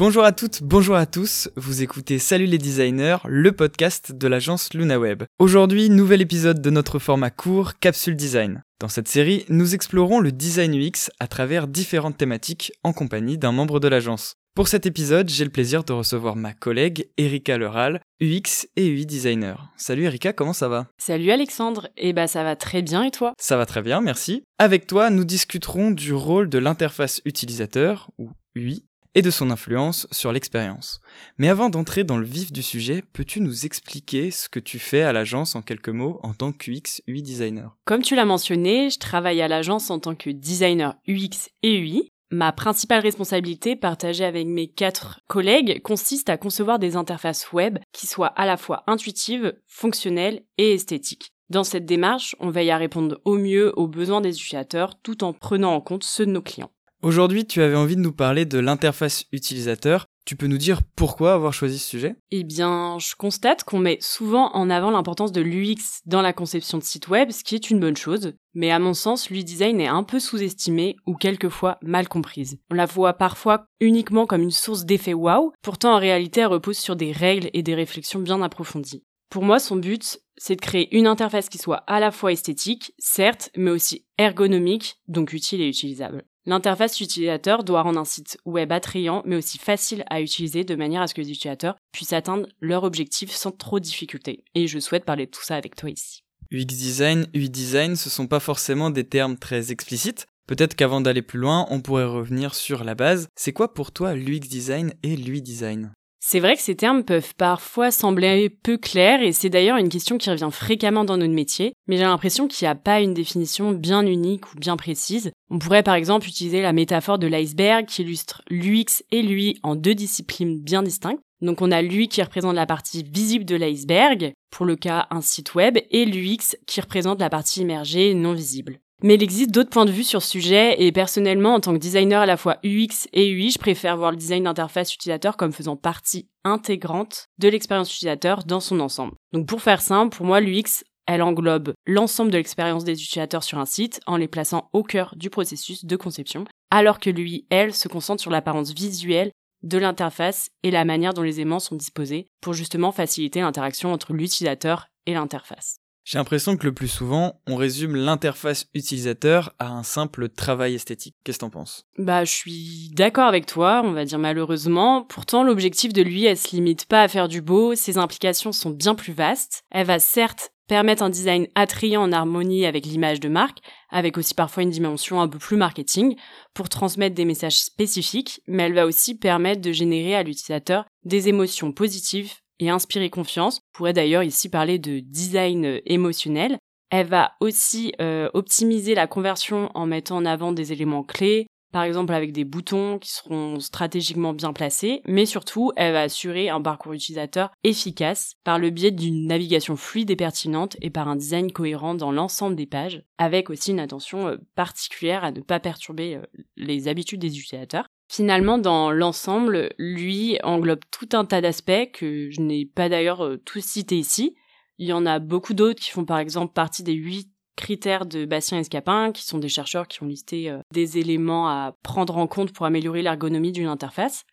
Bonjour à toutes, bonjour à tous, vous écoutez Salut les designers, le podcast de l'agence LunaWeb. Aujourd'hui, nouvel épisode de notre format court, Capsule Design. Dans cette série, nous explorons le design UX à travers différentes thématiques en compagnie d'un membre de l'agence. Pour cet épisode, j'ai le plaisir de recevoir ma collègue Erika Leral, UX et UI designer. Salut Erika, comment ça va? Salut Alexandre, eh bah ça va très bien et toi? Ça va très bien, merci. Avec toi, nous discuterons du rôle de l'interface utilisateur, ou UI, et de son influence sur l'expérience. Mais avant d'entrer dans le vif du sujet, peux-tu nous expliquer ce que tu fais à l'agence en quelques mots en tant qu'UX UI designer? Comme tu l'as mentionné, je travaille à l'agence en tant que designer UX et UI. Ma principale responsabilité partagée avec mes quatre collègues consiste à concevoir des interfaces web qui soient à la fois intuitives, fonctionnelles et esthétiques. Dans cette démarche, on veille à répondre au mieux aux besoins des utilisateurs tout en prenant en compte ceux de nos clients. Aujourd'hui, tu avais envie de nous parler de l'interface utilisateur. Tu peux nous dire pourquoi avoir choisi ce sujet? Eh bien, je constate qu'on met souvent en avant l'importance de l'UX dans la conception de sites web, ce qui est une bonne chose. Mais à mon sens, l'UI design est un peu sous-estimé ou quelquefois mal comprise. On la voit parfois uniquement comme une source d'effet wow, pourtant en réalité elle repose sur des règles et des réflexions bien approfondies. Pour moi, son but, c'est de créer une interface qui soit à la fois esthétique, certes, mais aussi ergonomique, donc utile et utilisable. L'interface utilisateur doit rendre un site web attrayant mais aussi facile à utiliser de manière à ce que les utilisateurs puissent atteindre leur objectif sans trop de difficultés. Et je souhaite parler de tout ça avec toi ici. UX design, UI design, ce sont pas forcément des termes très explicites. Peut-être qu'avant d'aller plus loin, on pourrait revenir sur la base. C'est quoi pour toi l'UX design et l'UI design c'est vrai que ces termes peuvent parfois sembler peu clairs et c'est d'ailleurs une question qui revient fréquemment dans notre métier, mais j'ai l'impression qu'il n'y a pas une définition bien unique ou bien précise. On pourrait par exemple utiliser la métaphore de l'iceberg qui illustre l'UX et l'UI en deux disciplines bien distinctes. Donc on a l'UI qui représente la partie visible de l'iceberg, pour le cas un site web, et l'UX qui représente la partie immergée non visible. Mais il existe d'autres points de vue sur ce sujet et personnellement, en tant que designer à la fois UX et UI, je préfère voir le design d'interface utilisateur comme faisant partie intégrante de l'expérience utilisateur dans son ensemble. Donc pour faire simple, pour moi, l'UX, elle englobe l'ensemble de l'expérience des utilisateurs sur un site en les plaçant au cœur du processus de conception, alors que l'UI, elle, se concentre sur l'apparence visuelle de l'interface et la manière dont les aimants sont disposés pour justement faciliter l'interaction entre l'utilisateur et l'interface. J'ai l'impression que le plus souvent, on résume l'interface utilisateur à un simple travail esthétique. Qu'est-ce que t'en penses? Bah, je suis d'accord avec toi, on va dire malheureusement. Pourtant, l'objectif de lui, elle se limite pas à faire du beau, ses implications sont bien plus vastes. Elle va certes permettre un design attrayant en harmonie avec l'image de marque, avec aussi parfois une dimension un peu plus marketing, pour transmettre des messages spécifiques, mais elle va aussi permettre de générer à l'utilisateur des émotions positives et inspirer confiance. On pourrait d'ailleurs ici parler de design euh, émotionnel. Elle va aussi euh, optimiser la conversion en mettant en avant des éléments clés, par exemple avec des boutons qui seront stratégiquement bien placés, mais surtout elle va assurer un parcours utilisateur efficace par le biais d'une navigation fluide et pertinente et par un design cohérent dans l'ensemble des pages, avec aussi une attention euh, particulière à ne pas perturber les habitudes des utilisateurs. Finalement, dans l'ensemble, lui englobe tout un tas d'aspects que je n'ai pas d'ailleurs euh, tous cités ici. Il y en a beaucoup d'autres qui font par exemple partie des huit critères de Bastien Escapin, qui sont des chercheurs qui ont listé euh, des éléments à prendre en compte pour améliorer l'ergonomie d'une interface,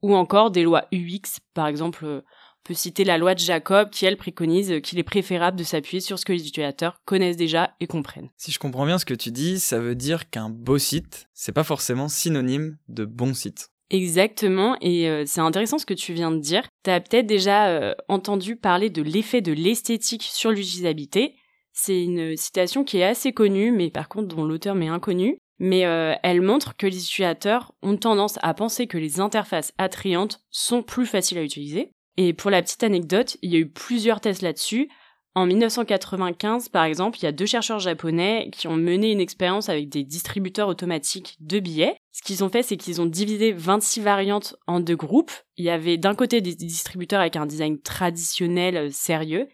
ou encore des lois UX, par exemple euh, peut citer la loi de Jacob qui, elle, préconise qu'il est préférable de s'appuyer sur ce que les utilisateurs connaissent déjà et comprennent. Si je comprends bien ce que tu dis, ça veut dire qu'un beau site, c'est pas forcément synonyme de bon site. Exactement, et euh, c'est intéressant ce que tu viens de dire. Tu as peut-être déjà euh, entendu parler de l'effet de l'esthétique sur l'utilisabilité. C'est une citation qui est assez connue, mais par contre dont l'auteur m'est inconnu. Mais euh, elle montre que les utilisateurs ont tendance à penser que les interfaces attrayantes sont plus faciles à utiliser, et pour la petite anecdote, il y a eu plusieurs tests là-dessus. En 1995, par exemple, il y a deux chercheurs japonais qui ont mené une expérience avec des distributeurs automatiques de billets. Ce qu'ils ont fait, c'est qu'ils ont divisé 26 variantes en deux groupes. Il y avait d'un côté des distributeurs avec un design traditionnel euh, sérieux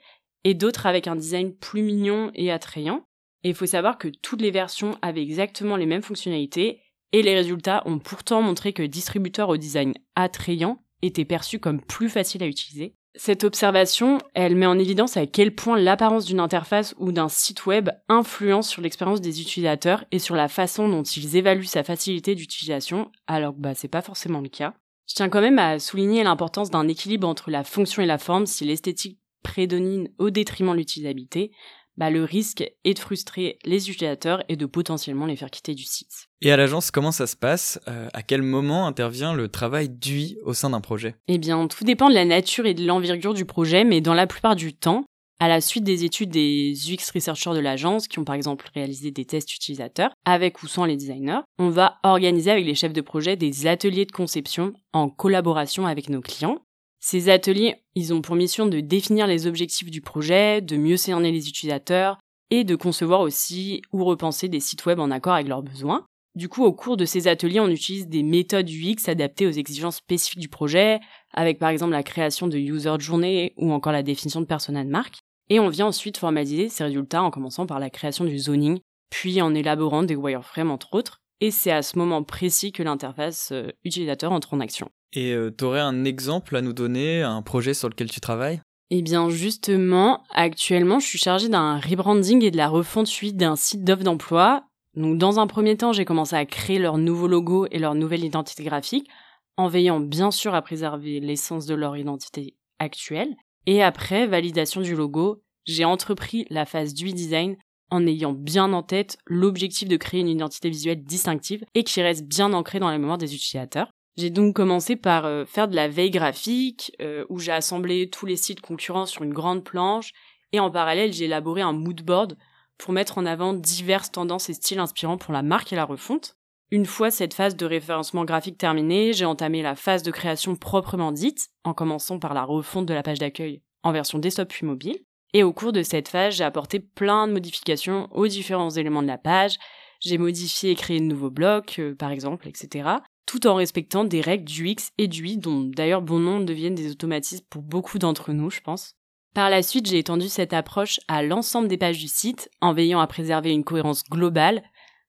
et d'autres avec un design plus mignon et attrayant. Et il faut savoir que toutes les versions avaient exactement les mêmes fonctionnalités et les résultats ont pourtant montré que le distributeur au design attrayant était perçu comme plus facile à utiliser. Cette observation, elle met en évidence à quel point l'apparence d'une interface ou d'un site web influence sur l'expérience des utilisateurs et sur la façon dont ils évaluent sa facilité d'utilisation, alors que bah, c'est pas forcément le cas. Je tiens quand même à souligner l'importance d'un équilibre entre la fonction et la forme si l'esthétique prédomine au détriment de l'utilisabilité, bah, le risque est de frustrer les utilisateurs et de potentiellement les faire quitter du site. Et à l'agence, comment ça se passe? Euh, À quel moment intervient le travail d'UI au sein d'un projet? Eh bien, tout dépend de la nature et de l'envergure du projet, mais dans la plupart du temps, à la suite des études des UX researchers de l'agence, qui ont par exemple réalisé des tests utilisateurs, avec ou sans les designers, on va organiser avec les chefs de projet des ateliers de conception en collaboration avec nos clients. Ces ateliers, ils ont pour mission de définir les objectifs du projet, de mieux cerner les utilisateurs et de concevoir aussi ou repenser des sites web en accord avec leurs besoins. Du coup, au cours de ces ateliers, on utilise des méthodes UX adaptées aux exigences spécifiques du projet, avec par exemple la création de user journée ou encore la définition de persona de marque. Et on vient ensuite formaliser ces résultats en commençant par la création du zoning, puis en élaborant des wireframes entre autres. Et c'est à ce moment précis que l'interface euh, utilisateur entre en action. Et euh, tu aurais un exemple à nous donner, un projet sur lequel tu travailles? Eh bien justement, actuellement, je suis chargée d'un rebranding et de la refonte suite d'un site d'offre d'emploi. Donc dans un premier temps, j'ai commencé à créer leur nouveau logo et leur nouvelle identité graphique, en veillant bien sûr à préserver l'essence de leur identité actuelle. Et après validation du logo, j'ai entrepris la phase du design en ayant bien en tête l'objectif de créer une identité visuelle distinctive et qui reste bien ancrée dans la mémoire des utilisateurs. J'ai donc commencé par euh, faire de la veille graphique, euh, où j'ai assemblé tous les sites concurrents sur une grande planche, et en parallèle j'ai élaboré un mood board pour mettre en avant diverses tendances et styles inspirants pour la marque et la refonte. Une fois cette phase de référencement graphique terminée, j'ai entamé la phase de création proprement dite, en commençant par la refonte de la page d'accueil en version desktop puis mobile. Et au cours de cette phase, j'ai apporté plein de modifications aux différents éléments de la page. J'ai modifié et créé de nouveaux blocs, euh, par exemple, etc. Tout en respectant des règles du X et du Y, dont d'ailleurs bon nombre deviennent des automatismes pour beaucoup d'entre nous, je pense. Par la suite, j'ai étendu cette approche à l'ensemble des pages du site, en veillant à préserver une cohérence globale,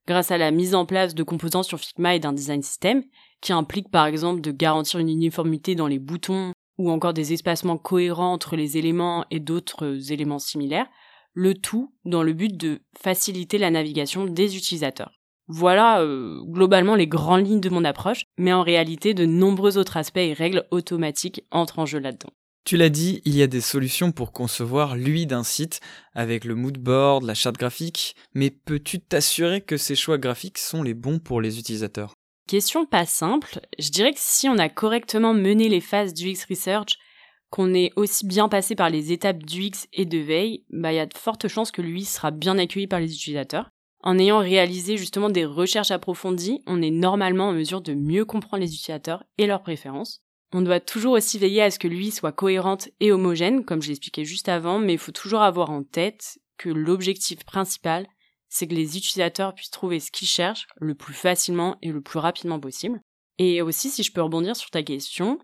grâce à la mise en place de composants sur Figma et d'un design system, qui implique par exemple de garantir une uniformité dans les boutons ou encore des espacements cohérents entre les éléments et d'autres éléments similaires, le tout dans le but de faciliter la navigation des utilisateurs. Voilà euh, globalement les grandes lignes de mon approche, mais en réalité de nombreux autres aspects et règles automatiques entrent en jeu là-dedans. Tu l'as dit, il y a des solutions pour concevoir l'UI d'un site avec le mood board, la charte graphique, mais peux-tu t'assurer que ces choix graphiques sont les bons pour les utilisateurs? Question pas simple, je dirais que si on a correctement mené les phases du X Research, qu'on est aussi bien passé par les étapes du X et de veille, bah il y a de fortes chances que l'UI sera bien accueilli par les utilisateurs. En ayant réalisé justement des recherches approfondies, on est normalement en mesure de mieux comprendre les utilisateurs et leurs préférences. On doit toujours aussi veiller à ce que l'UI soit cohérente et homogène, comme je l'expliquais juste avant, mais il faut toujours avoir en tête que l'objectif principal, c'est que les utilisateurs puissent trouver ce qu'ils cherchent le plus facilement et le plus rapidement possible. Et aussi, si je peux rebondir sur ta question,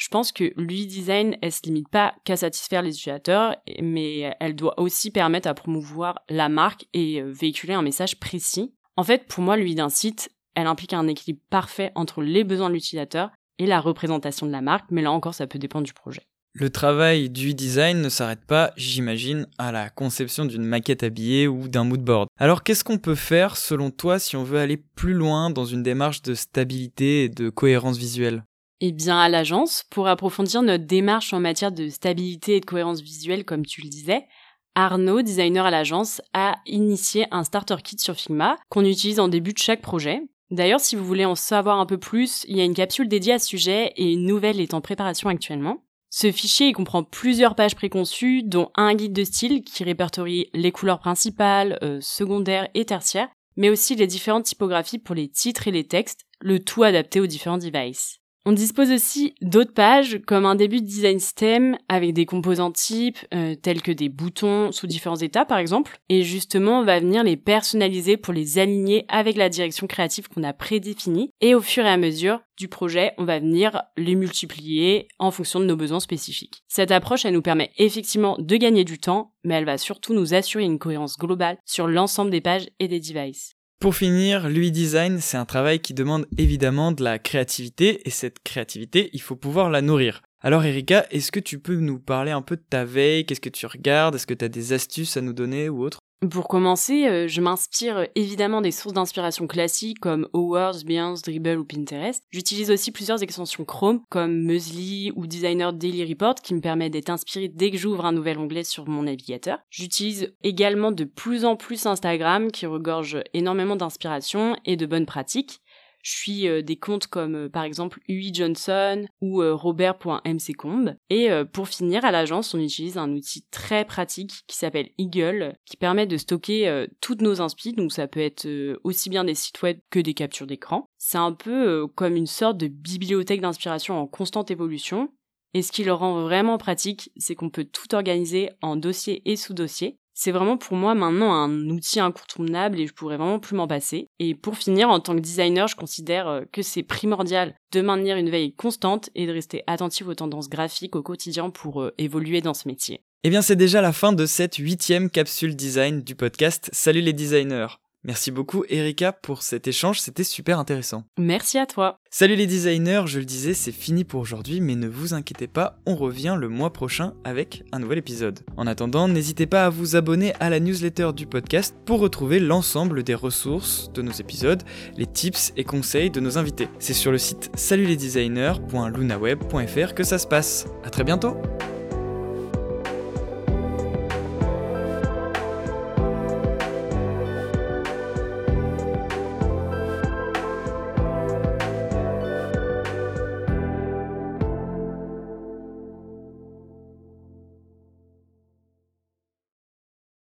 je pense que l'UI design, elle se limite pas qu'à satisfaire les utilisateurs, mais elle doit aussi permettre à promouvoir la marque et euh, véhiculer un message précis. En fait, pour moi, l'UI d'un site, elle implique un équilibre parfait entre les besoins de l'utilisateur et la représentation de la marque, mais là encore, ça peut dépendre du projet. Le travail du design ne s'arrête pas, j'imagine, à la conception d'une maquette habillée ou d'un mood board. Alors qu'est-ce qu'on peut faire selon toi si on veut aller plus loin dans une démarche de stabilité et de cohérence visuelle? Eh bien à l'agence, pour approfondir notre démarche en matière de stabilité et de cohérence visuelle comme tu le disais, Arnaud, designer à l'agence, a initié un starter kit sur Figma qu'on utilise en début de chaque projet. D'ailleurs, si vous voulez en savoir un peu plus, il y a une capsule dédiée à ce sujet et une nouvelle est en préparation actuellement. Ce fichier comprend plusieurs pages préconçues, dont un guide de style qui répertorie les couleurs principales, euh, secondaires et tertiaires, mais aussi les différentes typographies pour les titres et les textes, le tout adapté aux différents devices. On dispose aussi d'autres pages comme un début de design system avec des composants types euh, tels que des boutons sous différents états par exemple. Et justement, on va venir les personnaliser pour les aligner avec la direction créative qu'on a prédéfinie. Et au fur et à mesure du projet, on va venir les multiplier en fonction de nos besoins spécifiques. Cette approche, elle nous permet effectivement de gagner du temps, mais elle va surtout nous assurer une cohérence globale sur l'ensemble des pages et des devices. Pour finir, l'UI design, c'est un travail qui demande évidemment de la créativité, et cette créativité, il faut pouvoir la nourrir. Alors Erika, est-ce que tu peux nous parler un peu de ta veille? Qu'est-ce que tu regardes? Est-ce que tu as des astuces à nous donner ou autre? Pour commencer, euh, je m'inspire évidemment des sources d'inspiration classiques comme Awards, Behance, Dribble ou Pinterest. J'utilise aussi plusieurs extensions Chrome comme Musli ou Designer Daily Report qui me permet d'être inspiré dès que j'ouvre un nouvel onglet sur mon navigateur. J'utilise également de plus en plus Instagram qui regorge énormément d'inspiration et de bonnes pratiques. Je suis euh, des comptes comme euh, par exemple UI Johnson ou euh, robert.mccombe. Et pour finir, à l'agence, on utilise un outil très pratique qui s'appelle Eagle, qui permet de stocker toutes nos inspi, donc ça peut être aussi bien des sites web que des captures d'écran. C'est un peu comme une sorte de bibliothèque d'inspiration en constante évolution. Et ce qui le rend vraiment pratique, c'est qu'on peut tout organiser en dossier et sous-dossier c'est vraiment pour moi maintenant un outil incontournable et je pourrais vraiment plus m'en passer. Et pour finir, en tant que designer, je considère euh, que c'est primordial de maintenir une veille constante et de rester attentif aux tendances graphiques au quotidien pour euh, évoluer dans ce métier. Eh bien, c'est déjà la fin de cette huitième capsule design du podcast Salut les designers. Merci beaucoup Erika pour cet échange, c'était super intéressant. Merci à toi. Salut les designers, je le disais, c'est fini pour aujourd'hui, mais ne vous inquiétez pas, on revient le mois prochain avec un nouvel épisode. En attendant, n'hésitez pas à vous abonner à la newsletter du podcast pour retrouver l'ensemble des ressources de nos épisodes, les tips et conseils de nos invités. C'est sur le site salutlesdesigners.lunaweb.fr que ça se passe. À très bientôt